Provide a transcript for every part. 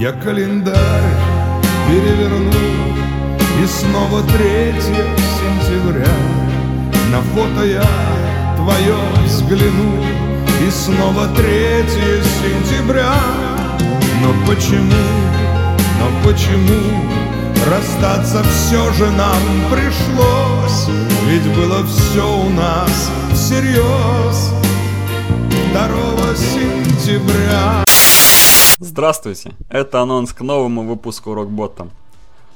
Я календарь переверну И снова третье сентября. На фото я твое взгляну И снова третье сентября. Но почему, но почему Расстаться все же нам пришлось? Ведь было все у нас всерьез 2 сентября Здравствуйте! Это анонс к новому выпуску Рокбота.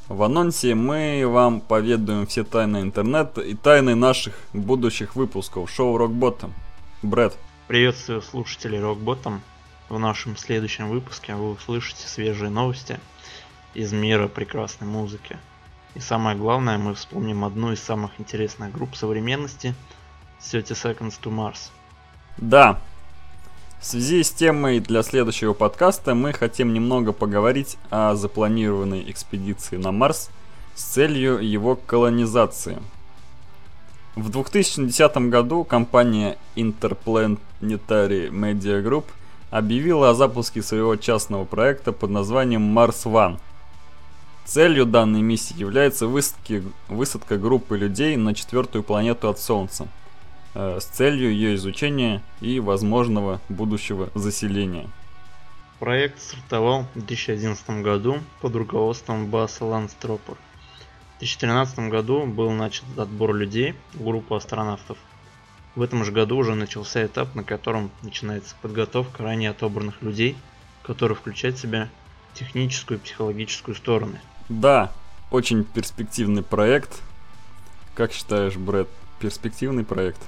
В анонсе мы вам поведаем все тайны интернета и тайны наших будущих выпусков шоу Рокбота. Брэд. Приветствую слушателей Рокботом. В нашем следующем выпуске вы услышите свежие новости из мира прекрасной музыки. И самое главное, мы вспомним одну из самых интересных групп современности – 30 Seconds to Mars. Да, в связи с темой для следующего подкаста мы хотим немного поговорить о запланированной экспедиции на Марс с целью его колонизации. В 2010 году компания Interplanetary Media Group объявила о запуске своего частного проекта под названием Mars One. Целью данной миссии является высадки, высадка группы людей на четвертую планету от Солнца – с целью ее изучения и возможного будущего заселения. Проект стартовал в 2011 году под руководством Баса Ланстропер. В 2013 году был начат отбор людей в группу астронавтов. В этом же году уже начался этап, на котором начинается подготовка ранее отобранных людей, который включает в себя техническую и психологическую стороны. Да, очень перспективный проект. Как считаешь, Брэд, перспективный проект?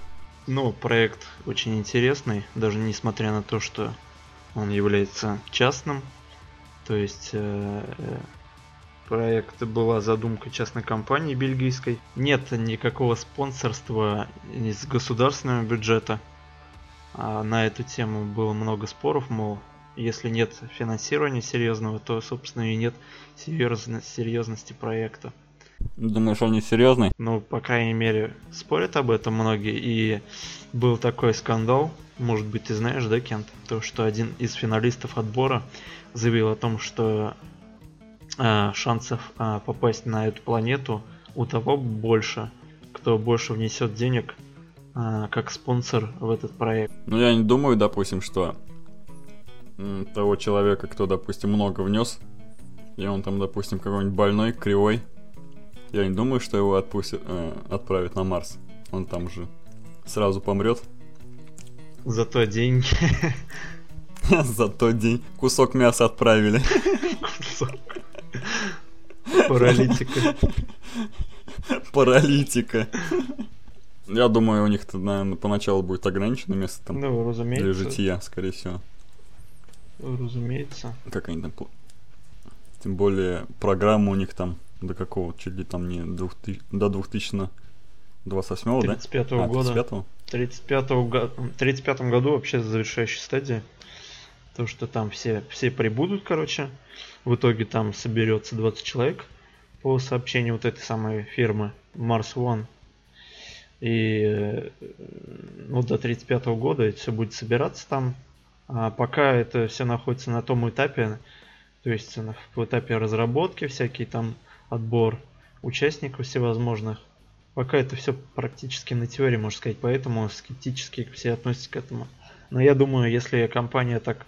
Ну, проект очень интересный, даже несмотря на то, что он является частным. То есть э, э, проект была задумка частной компании бельгийской. Нет никакого спонсорства из государственного бюджета. А на эту тему было много споров, мол, если нет финансирования серьезного, то, собственно, и нет серьезности проекта. Думаешь, он не серьезный? Ну, по крайней мере, спорят об этом многие. И был такой скандал, может быть, ты знаешь, да, Кент? То, что один из финалистов отбора заявил о том, что э, шансов э, попасть на эту планету у того больше, кто больше внесет денег э, как спонсор в этот проект. Ну, я не думаю, допустим, что того человека, кто, допустим, много внес, и он там, допустим, какой-нибудь больной, кривой, я не думаю, что его отпустят, э, отправят на Марс. Он там же сразу помрет. Зато деньги. Зато день. Кусок мяса отправили. Паралитика. Паралитика. Я думаю, у них, наверное, поначалу будет ограничено место там. Ну, разумеется. Для жития, скорее всего. Разумеется. Как они там... Тем более, программа у них там до какого? Чуть ли там не 2000, до 2028 да? 35 -го а, года. 35 35 го 35 году вообще завершающая стадия. То, что там все, все прибудут, короче. В итоге там соберется 20 человек по сообщению вот этой самой фирмы Mars One. И э, ну, до 35 -го года это все будет собираться там. А пока это все находится на том этапе, то есть в этапе разработки всякие там отбор участников всевозможных. Пока это все практически на теории, можно сказать, поэтому скептически все относятся к этому. Но я думаю, если компания так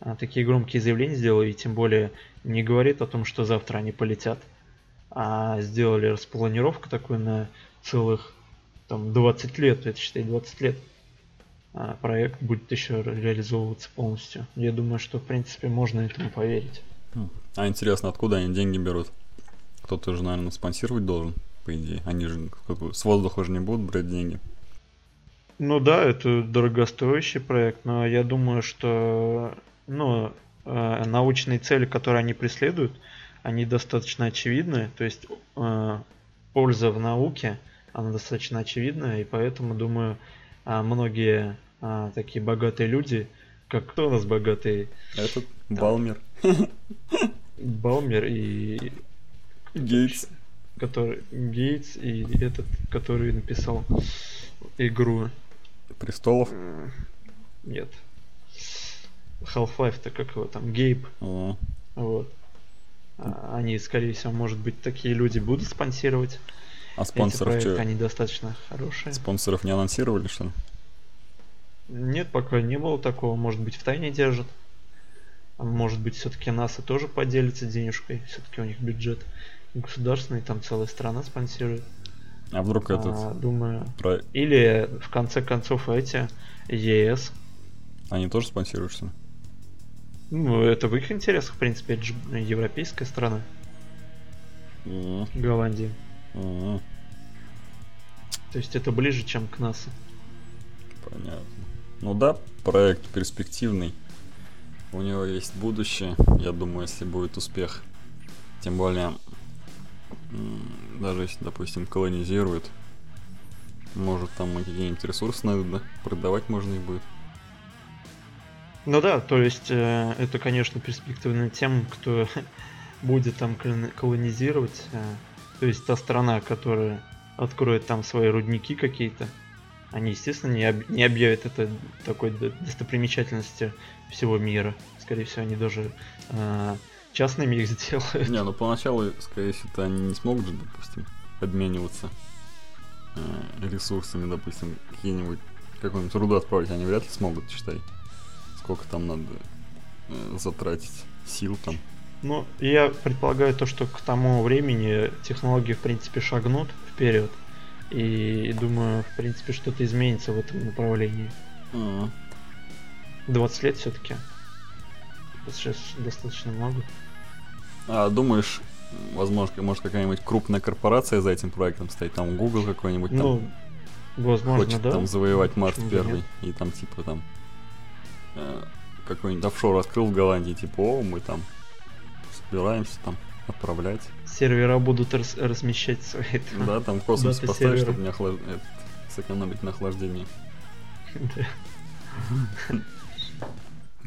а, такие громкие заявления сделала, и тем более не говорит о том, что завтра они полетят, а сделали распланировку такую на целых там 20 лет, это считай 20 лет, а проект будет еще реализовываться полностью. Я думаю, что в принципе можно этому поверить. А интересно, откуда они деньги берут? Кто-то же, наверное, спонсировать должен, по идее. Они же как бы, с воздуха же не будут брать деньги. Ну да, это дорогостоящий проект, но я думаю, что ну, э, научные цели, которые они преследуют, они достаточно очевидны. То есть э, польза в науке, она достаточно очевидна, и поэтому, думаю, э, многие такие богатые люди, как кто у нас богатый? Этот Балмер. Балмер и Гейтс. Который Гейтс и этот, который написал игру. Престолов? Нет. Half-Life-то как его там, Гейб. О. Вот. А, они, скорее всего, может быть, такие люди будут спонсировать. А спонсоров эти проекты? Они достаточно хорошие. Спонсоров не анонсировали, что ли? Нет, пока не было такого. Может быть, в тайне держат. А может быть, все-таки НАСА тоже поделится денежкой. Все-таки у них бюджет государственный, там целая страна спонсирует. А вдруг этот... А, думаю. про- Или в конце концов эти ЕС. Они тоже спонсируют, что ли? Ну, это в их интересах, в принципе, это же европейская страна, М, Голландия. м, То есть это ближе, чем к НАСА. Понятно. Ну да, проект перспективный. У него есть будущее, я думаю, если будет успех. Тем более, даже если, допустим, колонизируют, может там какие-нибудь ресурсы найдут, да? Продавать можно их будет. Ну да, то есть э, это, конечно, перспективная тема, кто будет там колони- колонизировать. э, то есть та страна, которая откроет там свои рудники какие-то, они, естественно, не, об- не объявят это такой д- достопримечательностью всего мира. Скорее всего, они даже э, частными их сделают. Не, ну поначалу, скорее всего, они не смогут же, допустим, обмениваться э, ресурсами, допустим, какие-нибудь какую-нибудь руду отправить, они вряд ли смогут, считай. Сколько там надо э, затратить сил там. Ну, я предполагаю то, что к тому времени технологии, в принципе, шагнут вперед. И думаю, в принципе, что-то изменится в этом направлении. А, 20 лет все-таки. Сейчас достаточно много. А думаешь, возможно, может какая-нибудь крупная корпорация за этим проектом стоит, там Google какой-нибудь там Ну, возможно, хочет да. там завоевать Марс бы первый, и там типа там э, какой-нибудь офшор открыл в Голландии, типа, о, мы там собираемся там отправлять. Сервера будут рас- размещать свои. там. Да, там в космос поставить, чтобы не охлаж... этот, сэкономить на охлаждении. Да.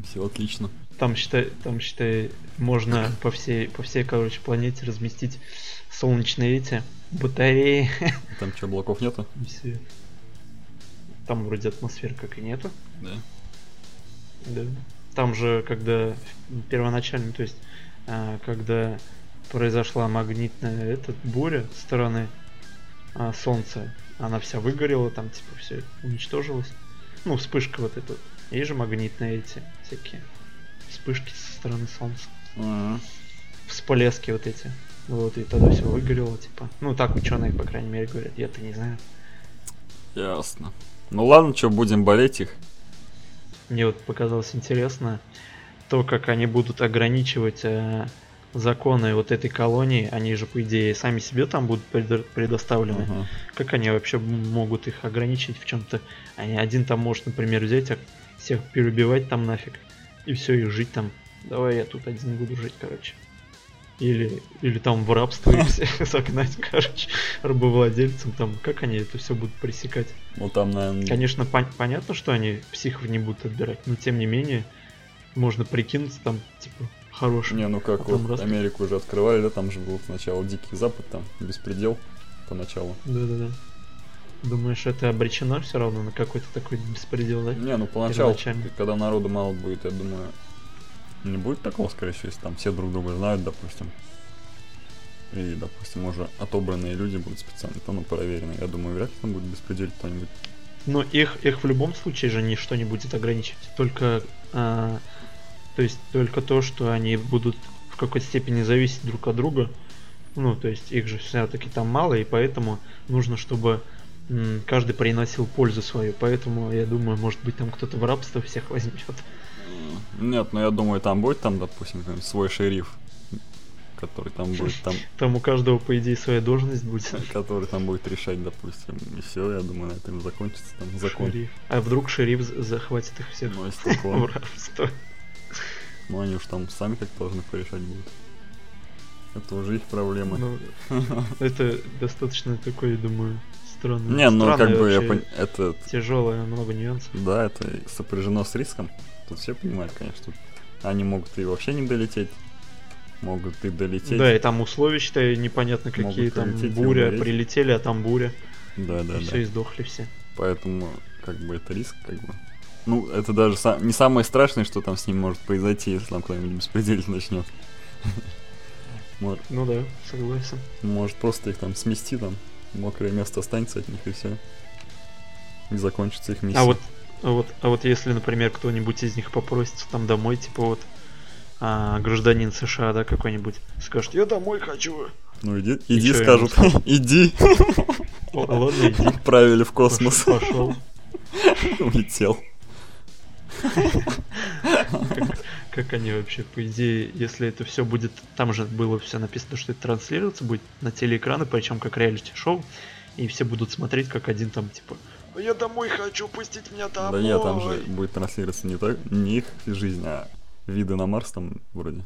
Все отлично. Там, считай, там, считай, можно по всей, по всей, короче, планете разместить солнечные эти батареи. Там что, облаков нету? и всё. Там вроде атмосферы как и нету. Да. Да. Там же, когда первоначально, то есть, а, когда произошла магнитная этот буря со стороны а, Солнца, она вся выгорела, там типа все уничтожилось. Ну, вспышка вот эта. Есть же магнитные эти всякие вспышки со стороны Солнца. Ага. Всплески вот эти. Вот, и тогда все выгорело, типа. Ну, так ученые, по крайней мере, говорят. Я-то не знаю. Ясно. Ну ладно, что, будем болеть их. Мне вот показалось интересно то, как они будут ограничивать э, законы вот этой колонии. Они же, по идее, сами себе там будут предо- предоставлены. Ага. Как они вообще могут их ограничить в чем-то? Они один там может, например, взять, а всех переубивать там нафиг. И все, и жить там. Давай я тут один буду жить, короче. Или, или там в рабство их всех загнать, короче, рабовладельцам там. Как они это все будут пресекать? Ну там, наверное... Конечно, пон- понятно, что они психов не будут отбирать, но тем не менее, можно прикинуться там, типа, хорошим. Не, ну как, А вот раз- Америку уже открывали, да, там же был сначала Дикий Запад, там, беспредел поначалу. Да-да-да. Думаешь, это обречено все равно на какой-то такой беспредел, да? Не, ну поначалу, когда народу мало будет, я думаю, не будет такого, скорее всего, если там все друг друга знают, допустим. И, допустим, уже отобранные люди будут специально, там, ну, проверенные. Я думаю, вряд ли там будет беспредел кто-нибудь. Но их, их в любом случае же ничто не будет ограничивать. Только, а, то есть, только то, что они будут в какой-то степени зависеть друг от друга. Ну, то есть, их же все-таки там мало, и поэтому нужно, чтобы каждый приносил пользу свою. Поэтому, я думаю, может быть, там кто-то в рабство всех возьмет. Нет, ну я думаю, там будет там, допустим, свой шериф, который там будет там, Там у каждого, по идее, своя должность будет. который там будет решать, допустим. И все, я думаю, на этом закончится там закон. Шериф. А вдруг шериф за- захватит их всех Ну, в рабство? Ну, они уж там сами как должны порешать будут. Это уже их проблема. Ну, это достаточно такой, я думаю, странный. Не, ну как бы я пон- это, Тяжелое, много нюансов. да, это сопряжено с риском. Тут все понимают, конечно. Они могут и вообще не долететь, могут и долететь. Да, и там условия, считай, непонятно какие. Могут Там буря, прилетели, а там буря. да, да. и да. все, и сдохли все. Поэтому как бы это риск, как бы. Ну, это даже са- не самое страшное, что там с ним может произойти, если там кто-нибудь беспределить начнет. Вот. Ну да, согласен. Может просто их там смести, там мокрое место останется от них и все. И закончится их миссия. А вот, а вот, а вот если, например, кто-нибудь из них попросится там домой, типа вот а, гражданин США, да, какой-нибудь, скажет, я домой хочу. Ну иди, иди, и скажут, иди. Ладно, иди. Отправили в космос. Пошел. Улетел. Как, они вообще, по идее, если это все будет, там же было все написано, что это транслироваться будет на телеэкраны, причем как реалити-шоу, и все будут смотреть, как один там, типа, я домой хочу, пустить меня домой. Да нет, там же будет транслироваться не, так, не их жизнь, а виды на Марс там вроде.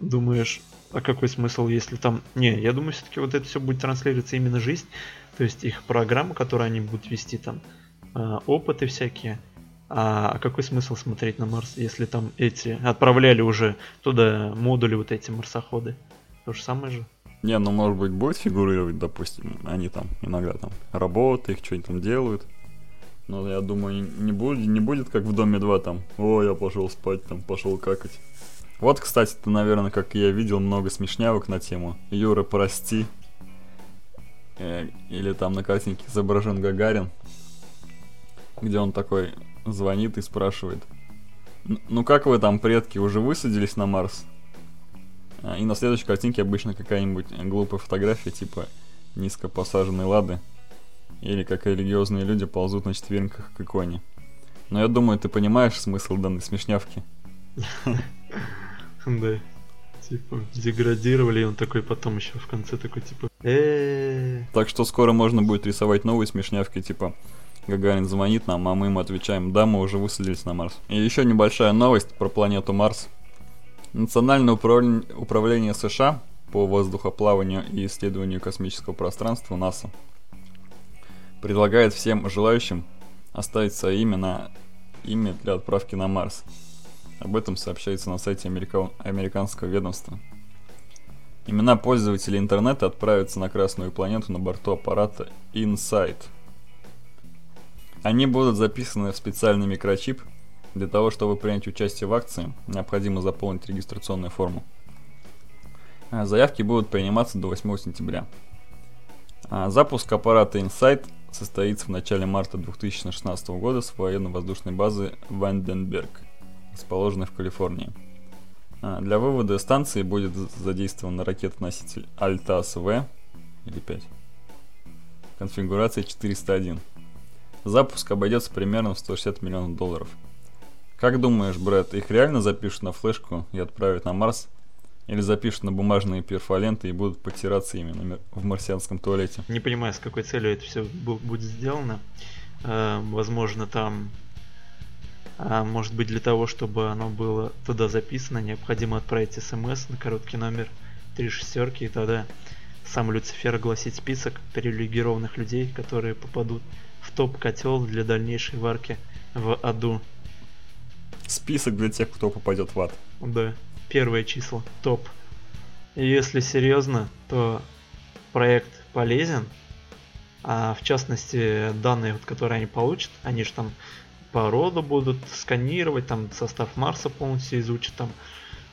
Думаешь, а какой смысл, если там... Не, я думаю, все-таки вот это все будет транслироваться именно жизнь, то есть их программа, которую они будут вести там, э, опыты всякие. А, какой смысл смотреть на Марс, если там эти отправляли уже туда модули вот эти марсоходы? То же самое же. Не, ну может быть будет фигурировать, допустим, они там иногда там работают, их что-нибудь там делают. Но я думаю, не будет, не будет как в Доме 2 там, о, я пошел спать, там, пошел какать. Вот, кстати, ты, наверное, как я видел, много смешнявок на тему Юра, прости. Э, или там на картинке изображен Гагарин, где он такой звонит и спрашивает, ну как вы там, предки, уже высадились на Марс? А, и на следующей картинке обычно какая-нибудь глупая фотография, типа низко посаженной лады. Или как религиозные люди ползут на четвереньках к иконе. Но я думаю, ты понимаешь смысл данной смешнявки. Да. Типа, деградировали, и он такой потом еще в конце такой, типа, Так что скоро можно будет рисовать новые смешнявки, типа, Гагарин звонит нам, а мы ему отвечаем, да, мы уже высадились на Марс. И еще небольшая новость про планету Марс. Национальное управление США по воздухоплаванию и исследованию космического пространства НАСА предлагает всем желающим оставить свое имя на имя для отправки на Марс. Об этом сообщается на сайте америка... американского ведомства. Имена пользователей интернета отправятся на Красную планету на борту аппарата InSight. Они будут записаны в специальный микрочип. Для того, чтобы принять участие в акции, необходимо заполнить регистрационную форму. А, заявки будут приниматься до 8 сентября. А, запуск аппарата InSight состоится в начале марта 2016 года с военно-воздушной базы Ванденберг – расположенной в Калифорнии. А, для вывода станции будет задействован ракета-носитель Altas-V или 5. Конфигурация 401. Запуск обойдется примерно в 160 миллионов долларов. Как думаешь, Брэд, их реально запишут на флешку и отправят на Марс? Или запишут на бумажные перфоленты и будут потираться именно в марсианском туалете? Не понимаю, с какой целью это все будет сделано. Э, возможно, там а может быть для того, чтобы оно было туда записано, необходимо отправить смс на короткий номер 3 шестерки, и тогда сам Люцифер огласит список привилегированных людей, которые попадут топ-котел для дальнейшей варки в аду. Список для тех, кто попадет в ад. Да, первое число, топ. И если серьезно, то проект полезен, а в частности данные, вот, которые они получат, они же там породу будут сканировать, там состав Марса полностью изучат, там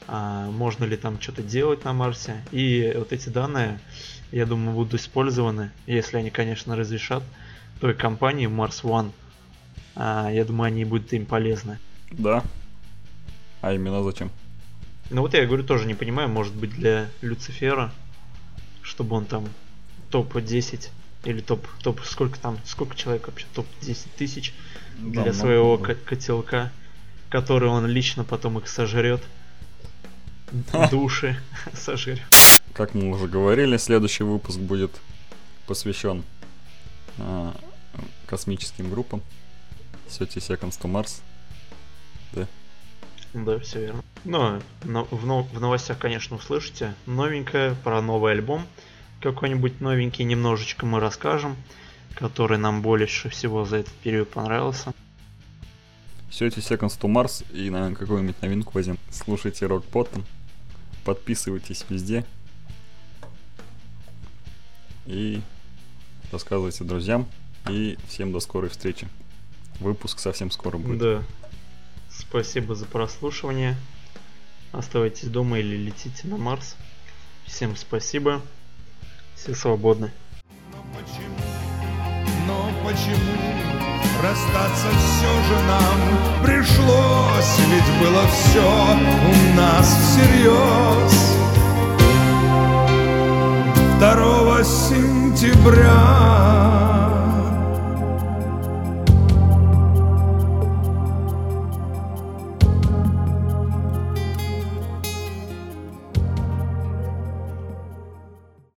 а, можно ли там что-то делать на Марсе. И вот эти данные, я думаю, будут использованы, если они, конечно, разрешат, той компании Mars One. А, я думаю, они будут им полезны. Да. А именно зачем? Ну вот я говорю, тоже не понимаю, может быть для Люцифера, чтобы он там топ-10 или топ, топ, сколько там, сколько человек вообще, топ-10 тысяч для да, своего много. котелка, который он лично потом их сожрет. Души сожрет. Как мы уже говорили, следующий выпуск будет посвящен э, космическим группам. Сети Seconds to Mars. Да. Да, все верно. Но, но в, в новостях, конечно, услышите новенькое про новый альбом. Какой-нибудь новенький немножечко мы расскажем который нам больше всего за этот период понравился. Все эти Seconds to Mars и, наверное, какую-нибудь новинку возьмем. Слушайте рок потом, подписывайтесь везде и рассказывайте друзьям. И всем до скорой встречи. Выпуск совсем скоро будет. Да. Спасибо за прослушивание. Оставайтесь дома или летите на Марс. Всем спасибо. Все свободны. Но почему, но почему расстаться все же нам пришлось? Ведь было все у нас всерьез. 2 сентября